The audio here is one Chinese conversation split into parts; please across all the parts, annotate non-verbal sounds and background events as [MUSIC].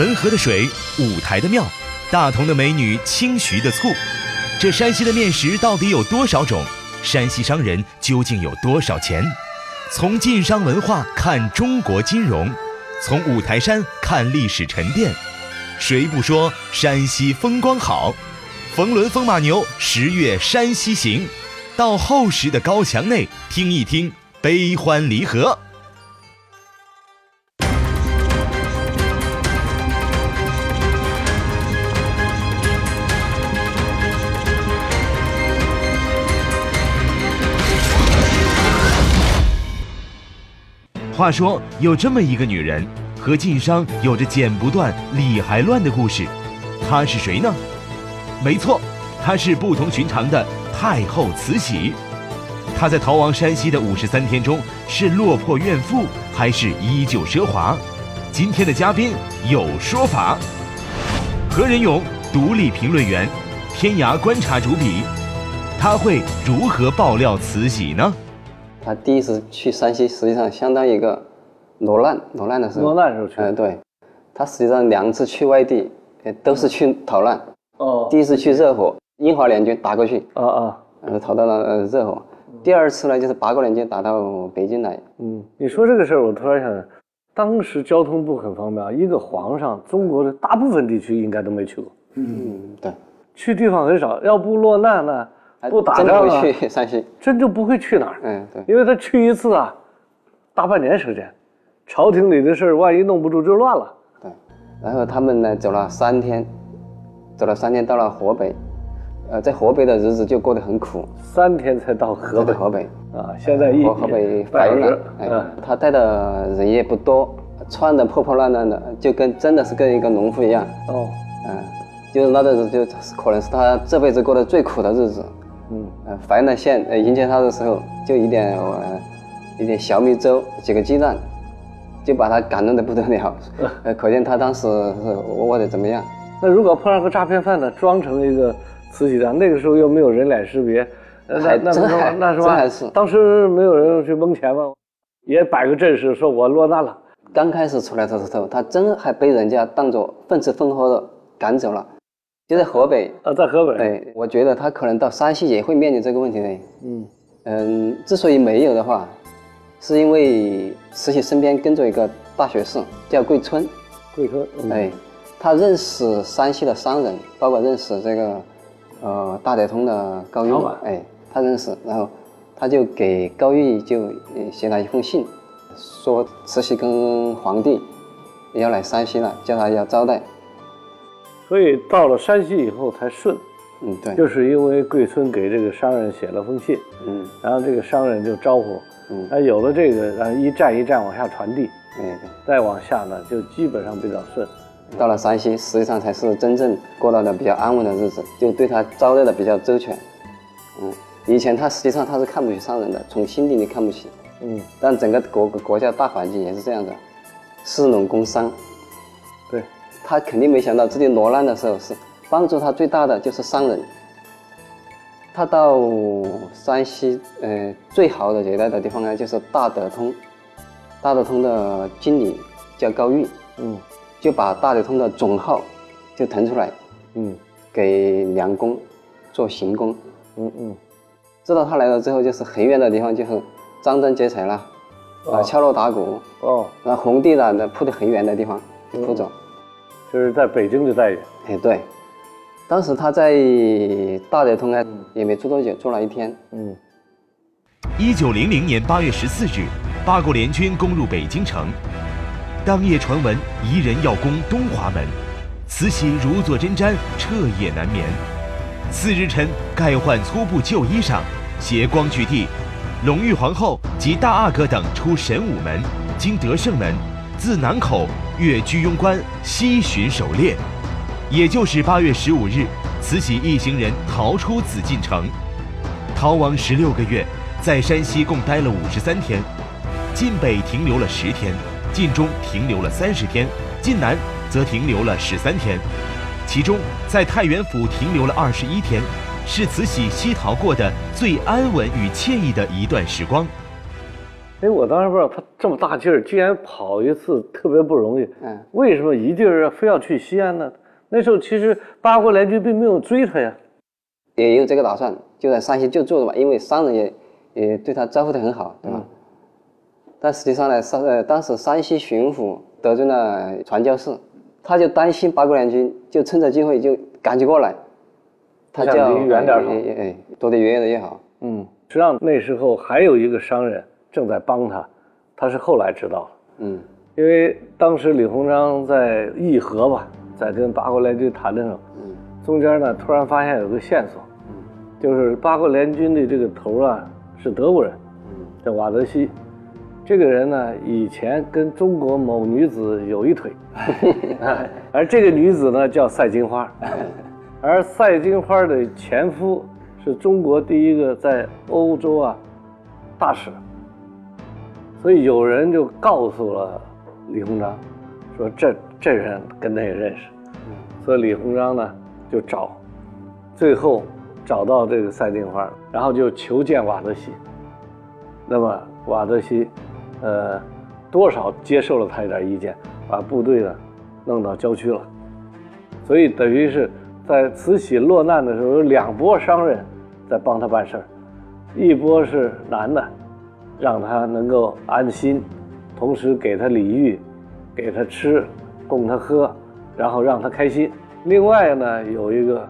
汾河的水，五台的庙，大同的美女，清徐的醋。这山西的面食到底有多少种？山西商人究竟有多少钱？从晋商文化看中国金融，从五台山看历史沉淀。谁不说山西风光好？冯仑风马牛十月山西行，到厚实的高墙内听一听悲欢离合。话说有这么一个女人，和晋商有着剪不断、理还乱的故事。她是谁呢？没错，她是不同寻常的太后慈禧。她在逃亡山西的五十三天中，是落魄怨妇，还是依旧奢华？今天的嘉宾有说法。何仁勇，独立评论员，天涯观察主笔，他会如何爆料慈禧呢？他第一次去山西，实际上相当于一个落难，落难的时候。落难时候去。嗯，对。他实际上两次去外地，都是去逃难。哦。第一次去热火，英华联军打过去。啊啊。嗯，逃到了呃热火。第二次呢，就是八国联军打到北京来。嗯，你说这个事儿，我突然想，当时交通不很方便啊。一个皇上，中国的大部分地区应该都没去过。嗯，对。去地方很少，要不落难呢？不打仗啊，去山西，[LAUGHS] 真就不会去哪儿。嗯，对，因为他去一次啊，大半年时间，朝廷里的事儿万一弄不住就乱了。对，然后他们呢走了三天，走了三天到了河北，呃，在河北的日子就过得很苦。三天才到河北，河北啊，现在一河北白了。嗯，他带的人也不多，穿的破破烂烂的，就跟真的是跟一个农夫一样。哦，嗯，就是那阵子就可能是他这辈子过得最苦的日子。嗯，呃，怀南县呃迎接他的时候，就一点呃一点小米粥，几个鸡蛋，就把他感动的不得了，[LAUGHS] 呃，可见他当时是我得怎么样。那如果碰上个诈骗犯呢，装成一个慈禧的，那个时候又没有人脸识别，那那那是吧？当时没有人去蒙钱吗？也摆个阵势，说我落难了。刚开始出来的时候，他真还被人家当做分吃分喝的赶走了。就在河北啊，在河北。对，我觉得他可能到山西也会面临这个问题的。嗯嗯，之所以没有的话，是因为慈禧身边跟着一个大学士，叫桂春。桂春，哎，他认识山西的商人，包括认识这个呃大德通的高玉。哎，他认识，然后他就给高玉就写了一封信，说慈禧跟皇帝要来山西了，叫他要招待。所以到了山西以后才顺，嗯，对，就是因为桂村给这个商人写了封信，嗯，然后这个商人就招呼，嗯，哎，有了这个，然后一站一站往下传递，嗯，再往下呢，就基本上比较顺。到了山西，实际上才是真正过到了比较安稳的日子，就对他招待的比较周全，嗯，以前他实际上他是看不起商人的，从心底里看不起，嗯，但整个国国家大环境也是这样的，士农工商。他肯定没想到自己落难的时候是帮助他最大的就是商人。他到山西，呃，最好的接待的地方呢，就是大德通。大德通的经理叫高玉，嗯，就把大德通的总号就腾出来，嗯，给梁公做行宫，嗯嗯。知道他来了之后，就是很远的地方，就是张灯结彩了，啊，敲锣打鼓，哦，那红地毯的铺的很远的地方就铺走。就是在北京的待遇，哎，对，当时他在大连通安，也没住多久，住了一天。嗯。一九零零年八月十四日，八国联军攻入北京城，当夜传闻夷人要攻东华门，慈禧如坐针毡，彻夜难眠。次日晨，盖换粗布旧衣裳，携光绪帝，隆裕皇后及大阿哥等出神武门，经德胜门，自南口。越居庸关西巡狩猎，也就是八月十五日，慈禧一行人逃出紫禁城，逃亡十六个月，在山西共待了五十三天，晋北停留了十天，晋中停留了三十天，晋南则停留了十三天，其中在太原府停留了二十一天，是慈禧西逃过的最安稳与惬意的一段时光。哎，我当时不知道他这么大劲儿，居然跑一次特别不容易。嗯，为什么一劲儿非要去西安呢？那时候其实八国联军并没有追他呀。也有这个打算，就在山西就住了嘛，因为商人也也对他招呼的很好，对吧？但实际上呢，山呃当时山西巡抚得罪了传教士，他就担心八国联军就趁着机会就赶紧过来，他叫离远点儿哎，躲得远远的越好。嗯，实际上那时候还有一个商人。正在帮他，他是后来知道了。嗯，因为当时李鸿章在议和吧，在跟八国联军谈的时候，嗯，中间呢突然发现有个线索，嗯，就是八国联军的这个头啊是德国人，嗯，叫瓦德西，这个人呢以前跟中国某女子有一腿，[LAUGHS] 而这个女子呢叫赛金花，[LAUGHS] 而赛金花的前夫是中国第一个在欧洲啊大使。所以有人就告诉了李鸿章，说这这人跟他也认识，所以李鸿章呢就找，最后找到这个赛金花，然后就求见瓦德西。那么瓦德西，呃，多少接受了他一点意见，把部队呢弄到郊区了。所以等于是在慈禧落难的时候，有两波商人在帮他办事儿，一波是男的。让他能够安心，同时给他礼遇，给他吃，供他喝，然后让他开心。另外呢，有一个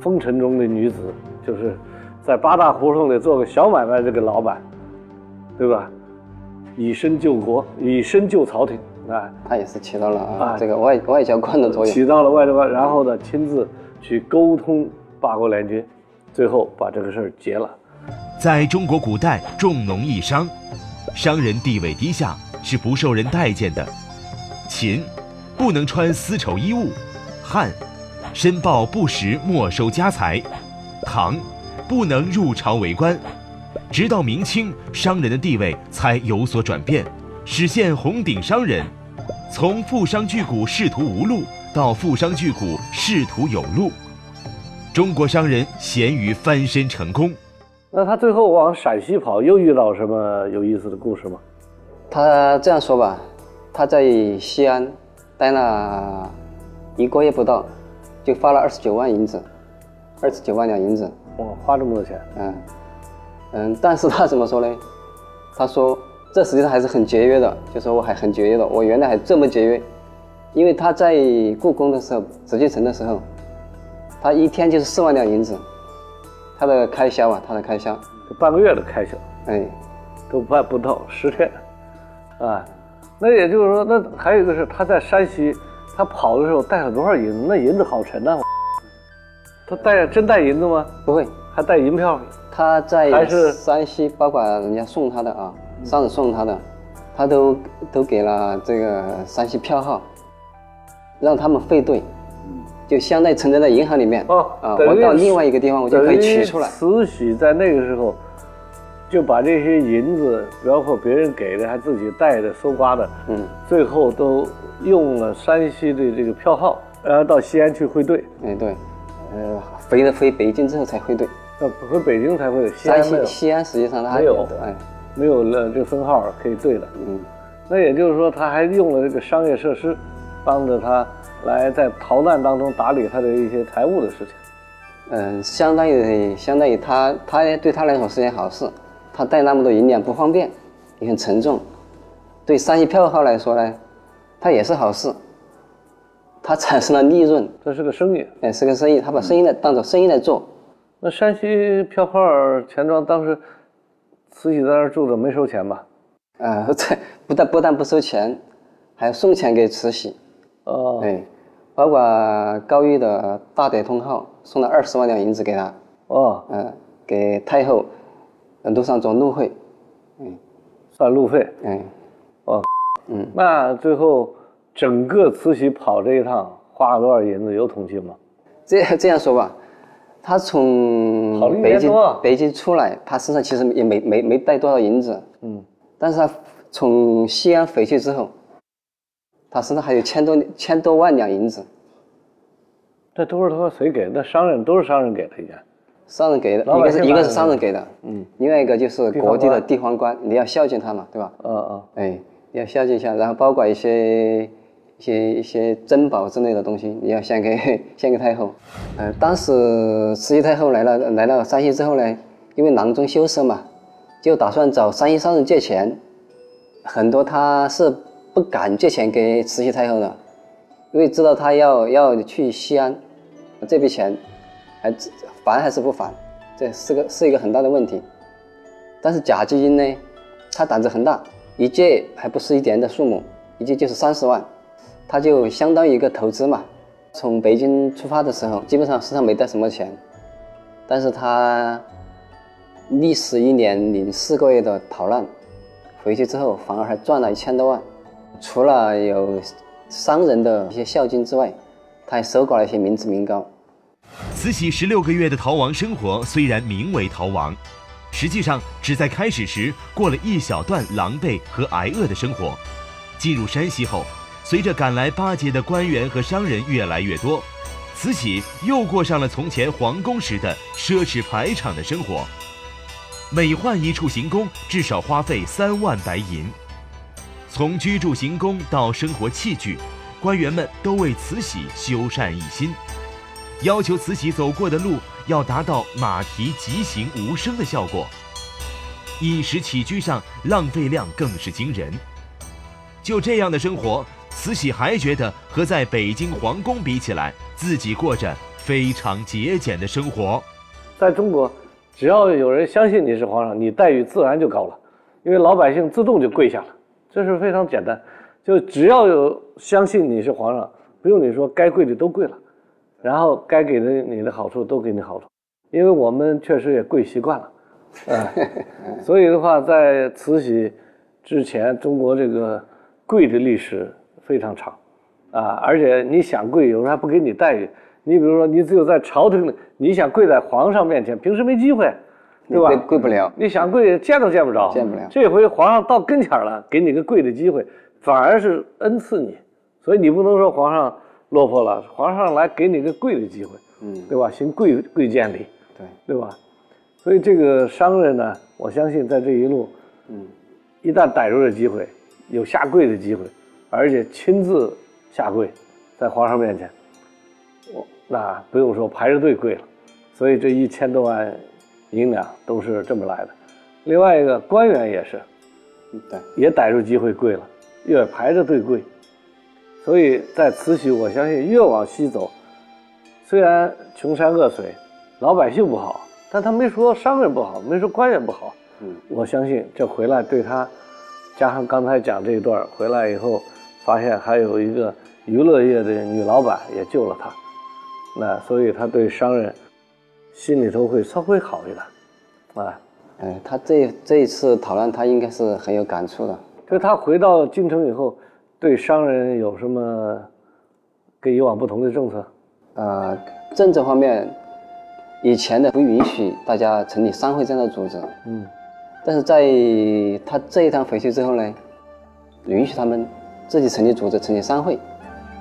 风尘中的女子，就是在八大胡同里做个小买卖这个老板，对吧？以身救国，以身救朝廷啊，他也是起到了啊这个外外交官的作用，起到了外交官。然后呢，亲自去沟通八国联军，最后把这个事儿结了。在中国古代，重农抑商，商人地位低下，是不受人待见的。秦，不能穿丝绸衣物；汉，申报不实没收家财；唐，不能入朝为官。直到明清，商人的地位才有所转变，实现红顶商人，从富商巨贾仕途无路到富商巨贾仕途有路，中国商人咸鱼翻身成功。那他最后往陕西跑，又遇到什么有意思的故事吗？他这样说吧，他在西安待了一个月不到，就花了二十九万银子，二十九万两银子。哇，花这么多钱？嗯嗯，但是他怎么说呢？他说这实际上还是很节约的，就说我还很节约的，我原来还这么节约，因为他在故宫的时候，紫禁城的时候，他一天就是四万两银子。他的开销啊，他的开销，半个月的开销，哎，都办不到十天，啊，那也就是说，那还有一个是他在山西，他跑的时候带了多少银子？那银子好沉呐！他带真带银子吗？不会，还带银票。他在还是山西，包括人家送他的啊，上次送他的，他都都给了这个山西票号，让他们汇兑。就相当于存在在银行里面哦啊，我到另外一个地方我就可以取出来。慈禧在那个时候就把这些银子，包括别人给的，还自己带的、搜刮的，嗯，最后都用了山西的这个票号，然后到西安去汇兑。哎，对，呃，回了回北京之后才汇兑。呃，回北京才汇。山西西安实际上它没有，哎，没有了这个分号可以兑的。嗯，那也就是说，他还用了这个商业设施，帮着他。来在逃难当中打理他的一些财务的事情，嗯，相当于相当于他他对他来说是件好事，他带那么多银两不方便，也很沉重，对山西票号来说呢，他也是好事，他产生了利润，这是个生意，哎，是个生意，他把生意来当做生意来做。那山西票号钱庄当时慈禧在那儿住着没收钱吧？啊，这 [LAUGHS] 不但不但不收钱，还要送钱给慈禧。哦，哎。包括高玉的大德通号送了二十万两银子给他，哦，嗯，给太后路上做路费，嗯，算路费，嗯，哦，嗯，那最后整个慈禧跑这一趟花了多少银子？有统计吗？这这样说吧，他从北京北京出来，他身上其实也没没没带多少银子，嗯，但是他从西安回去之后。他身上还有千多千多万两银子，这都是他谁给？那商人都是商人给的，应该。商人给的，一个是一个是商人给的，嗯，另外一个就是国地的地方官，你要孝敬他嘛，对吧？嗯嗯，哎，你要孝敬一下，然后包括一些一些一些珍宝之类的东西，你要献给献给太后。呃，当时慈禧太后来了来到山西之后呢，因为囊中羞涩嘛，就打算找山西商人借钱，很多他是不敢借钱给慈禧太后的，因为知道她要要去西安，这笔钱还。烦还是不烦，这是个是一个很大的问题。但是贾继英呢，他胆子很大，一借还不是一点的数目，一借就是三十万，他就相当于一个投资嘛。从北京出发的时候，基本上身上没带什么钱，但是他历时一年零四个月的逃难，回去之后反而还赚了一千多万。除了有商人的一些孝敬之外，他还收刮了一些民脂民膏。慈禧十六个月的逃亡生活虽然名为逃亡，实际上只在开始时过了一小段狼狈和挨饿的生活。进入山西后，随着赶来巴结的官员和商人越来越多，慈禧又过上了从前皇宫时的奢侈排场的生活。每换一处行宫，至少花费三万白银。从居住行宫到生活器具，官员们都为慈禧修缮一新。要求慈禧走过的路要达到马蹄疾行无声的效果，饮食起居上浪费量更是惊人。就这样的生活，慈禧还觉得和在北京皇宫比起来，自己过着非常节俭的生活。在中国，只要有人相信你是皇上，你待遇自然就高了，因为老百姓自动就跪下了，这是非常简单。就只要有相信你是皇上，不用你说，该跪的都跪了。然后该给的你的好处都给你好处，因为我们确实也跪习惯了，嗯，[LAUGHS] 所以的话，在慈禧之前，中国这个跪的历史非常长，啊，而且你想跪，有时候还不给你待遇。你比如说，你只有在朝廷里，你想跪在皇上面前，平时没机会，对吧？跪不了。你想跪，见都见不着。见不了。这回皇上到跟前了，给你个跪的机会，反而是恩赐你，所以你不能说皇上。落魄了，皇上来给你个跪的机会，嗯，对吧？行跪跪见礼，对对吧？所以这个商人呢，我相信在这一路，嗯，一旦逮住了机会，有下跪的机会，而且亲自下跪，在皇上面前，我那不用说排着队跪了。所以这一千多万银两都是这么来的。另外一个官员也是，对，也逮住机会跪了，也排着队跪。所以在慈禧，我相信越往西走，虽然穷山恶水，老百姓不好，但他没说商人不好，没说官员不好。嗯，我相信这回来对他，加上刚才讲这一段回来以后，发现还有一个娱乐业的女老板也救了他，那所以他对商人心里头会稍微好一点，啊，哎，他这这一次讨论，他应该是很有感触的。就他回到京城以后。对商人有什么跟以往不同的政策？呃，政策方面，以前的不允许大家成立商会这样的组织。嗯，但是在他这一趟回去之后呢，允许他们自己成立组织、成立商会。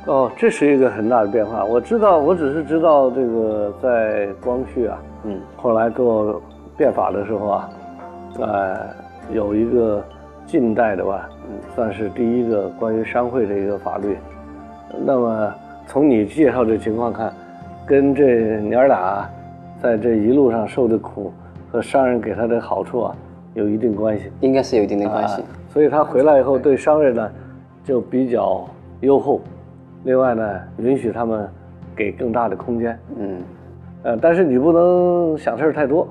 哦，这是一个很大的变化。我知道，我只是知道这个在光绪啊，嗯，后来做变法的时候啊，呃，有一个。近代的吧，算是第一个关于商会的一个法律。那么从你介绍的情况看，跟这娘俩在这一路上受的苦和商人给他的好处啊，有一定关系。应该是有一定的关系。所以他回来以后对商人呢就比较优厚，另外呢允许他们给更大的空间。嗯，呃，但是你不能想事儿太多，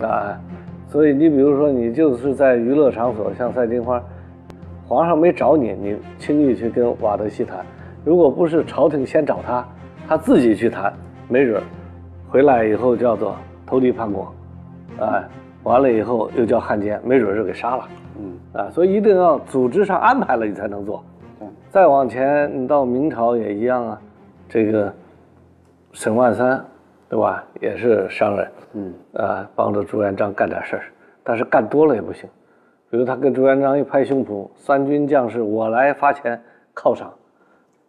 啊。所以你比如说，你就是在娱乐场所，像赛金花，皇上没找你，你轻易去跟瓦德西谈。如果不是朝廷先找他，他自己去谈，没准回来以后叫做投敌叛国，哎，完了以后又叫汉奸，没准就给杀了。嗯啊，所以一定要组织上安排了，你才能做。再往前，你到明朝也一样啊，这个沈万三。对吧？也是商人，嗯，啊，帮着朱元璋干点事儿，但是干多了也不行。比如他跟朱元璋一拍胸脯，三军将士我来发钱犒赏，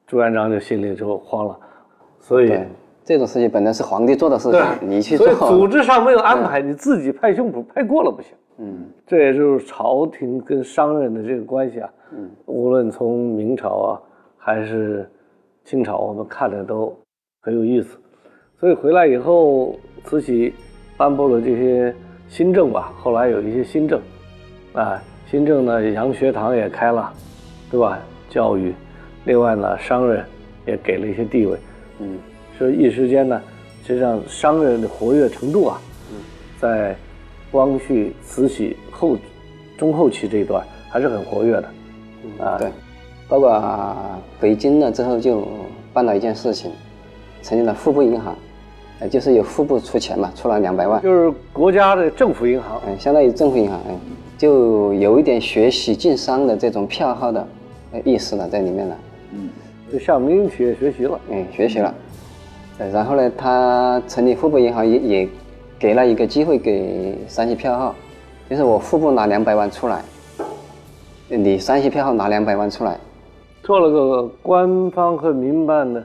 朱元璋就心里就慌了。所以这种事情本来是皇帝做的事情，你去做。所以组织上没有安排，你自己拍胸脯拍过了不行。嗯，这也就是朝廷跟商人的这个关系啊。嗯，无论从明朝啊还是清朝，我们看的都很有意思。所以回来以后，慈禧颁布了这些新政吧。后来有一些新政，啊，新政呢，洋学堂也开了，对吧？教育，另外呢，商人也给了一些地位。嗯。所以一时间呢，实际上商人的活跃程度啊，在光绪、慈禧后中后期这一段还是很活跃的，啊，对，包括北京呢之后就办了一件事情，成立了户部银行，呃，就是由户部出钱嘛，出了两百万，就是国家的政府银行，嗯，相当于政府银行，哎，就有一点学习晋商的这种票号的意思了在里面了，嗯，就向民营企业学习了，嗯，学习了。然后呢，他成立户部银行也也给了一个机会给山西票号，就是我户部拿两百万出来，你山西票号拿两百万出来，做了个官方和民办的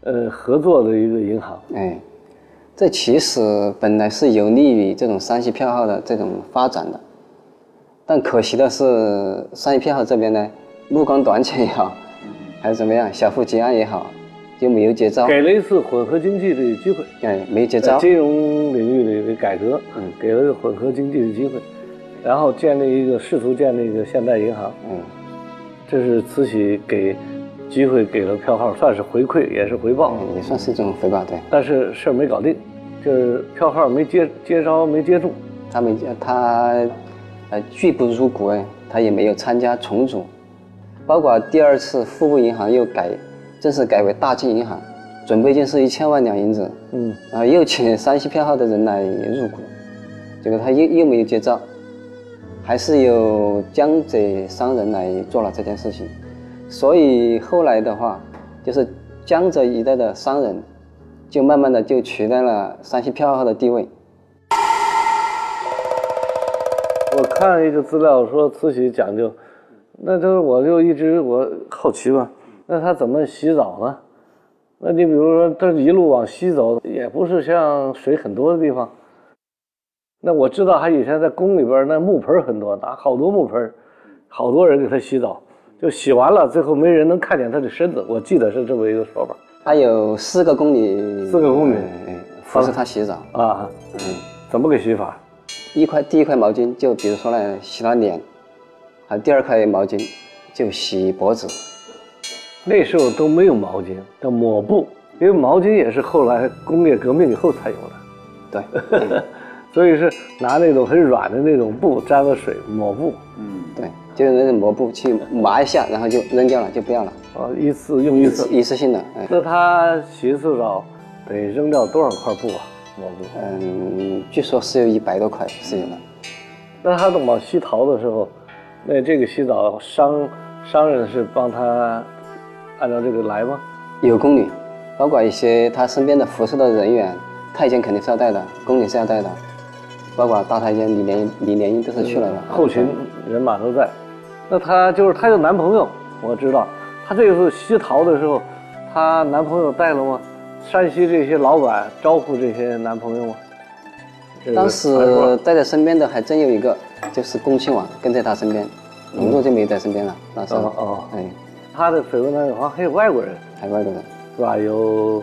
呃合作的一个银行。哎，这其实本来是有利于这种山西票号的这种发展的，但可惜的是山西票号这边呢，目光短浅也好，还是怎么样，小富即安也好。就没有接招，给了一次混合经济的机会，哎，没接招。金融领域的改革，嗯，给了个混合经济的机会，然后建立一个试图建立一个现代银行，嗯，这是慈禧给机会给了票号，算是回馈也是回报，也算是一种回报，对。但是事儿没搞定，就是票号没接接招没接住，他没他呃拒不入股哎，他也没有参加重组，包括第二次富部银行又改。正式改为大金银行，准备金是一千万两银子，嗯，然后又请山西票号的人来入股，结果他又又没有接招，还是由江浙商人来做了这件事情，所以后来的话，就是江浙一带的商人，就慢慢的就取代了山西票号的地位。我看一个资料说慈禧讲究，那就是我就一直我好奇吧。那他怎么洗澡呢？那你比如说，他一路往西走，也不是像水很多的地方。那我知道，他以前在宫里边，那木盆很多，拿好多木盆，好多人给他洗澡，就洗完了，最后没人能看见他的身子。我记得是这么一个说法。他有四个宫女，四个宫女服侍他洗澡啊。嗯，怎么个洗法？一块第一块毛巾，就比如说呢，洗了脸；还第二块毛巾，就洗脖子。那时候都没有毛巾，叫抹布，因为毛巾也是后来工业革命以后才有的。[LAUGHS] 对，所以是拿那种很软的那种布沾了水抹布。嗯，对，就是那种抹布去抹一下，然后就扔掉了，就不要了。哦，一次用一次，一次性的。哎那他洗一次澡得扔掉多少块布啊？抹布？嗯，据说是有一百多块是有的。那他往西逃的时候，那这个洗澡商商人是帮他。按照这个来吗？有宫女，包括一些他身边的服侍的人员，太监肯定是要带的，宫女是要带的，包括大太监李莲李莲英都是去了的，后勤人马都在。那她就是她有男朋友，我知道，她这次西逃的时候，她男朋友带了吗？山西这些老板招呼这些男朋友吗？当时带在身边的还真有一个，就是恭亲王跟在她身边，龙座就没在身边了。那时候哦，哎。他的绯闻当中好像还有外国人，还有外国人，是吧？有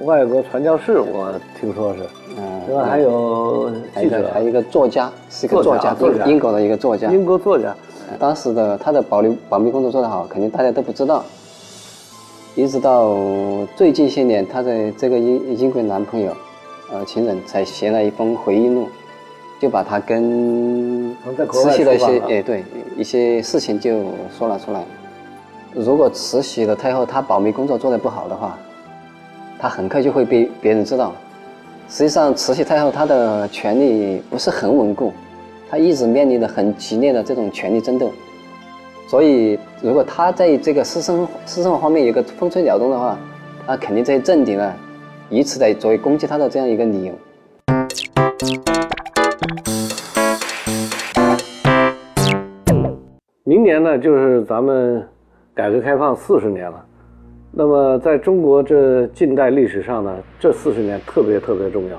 外国传教士，我听说是，嗯，另外还有记者，还有一个作家，是个作家，英国的一个作家，英国作家。当时的他的保留保密工作做得好，肯定大家都不知道。一直到最近些年，他的这个英英国男朋友，呃，情人才写了一封回忆录，就把他跟慈禧的一些，哎，对，一些事情就说了出来。如果慈禧的太后她保密工作做得不好的话，她很快就会被别人知道。实际上，慈禧太后她的权力不是很稳固，她一直面临着很激烈的这种权力争斗。所以，如果她在这个私生私生活方面有个风吹鸟动的话，那肯定这些政敌呢，以此来作为攻击她的这样一个理由。明年呢，就是咱们。改革开放四十年了，那么在中国这近代历史上呢，这四十年特别特别重要。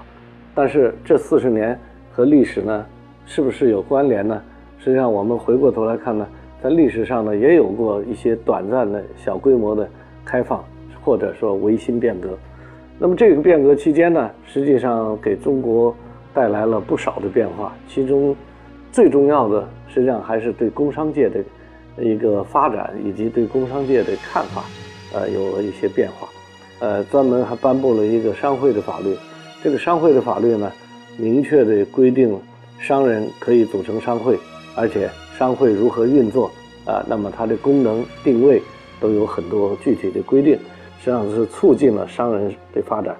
但是这四十年和历史呢，是不是有关联呢？实际上，我们回过头来看呢，在历史上呢，也有过一些短暂的小规模的开放，或者说维新变革。那么这个变革期间呢，实际上给中国带来了不少的变化，其中最重要的实际上还是对工商界的一个发展以及对工商界的看法，呃，有了一些变化。呃，专门还颁布了一个商会的法律。这个商会的法律呢，明确的规定商人可以组成商会，而且商会如何运作啊，那么它的功能定位都有很多具体的规定。实际上是促进了商人的发展。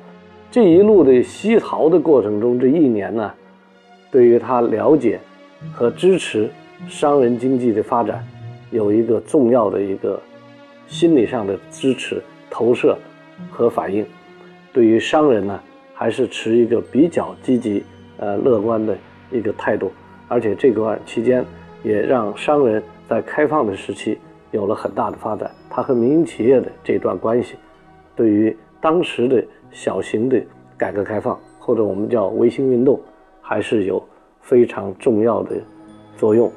这一路的西逃的过程中，这一年呢，对于他了解和支持商人经济的发展，有一个重要的一个心理上的支持、投射和反应。对于商人呢，还是持一个比较积极、呃乐观的一个态度。而且这段期间也让商人在开放的时期有了很大的发展。他和民营企业的这段关系。对于当时的小型的改革开放，或者我们叫维新运动，还是有非常重要的作用，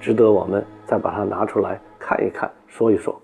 值得我们再把它拿出来看一看，说一说。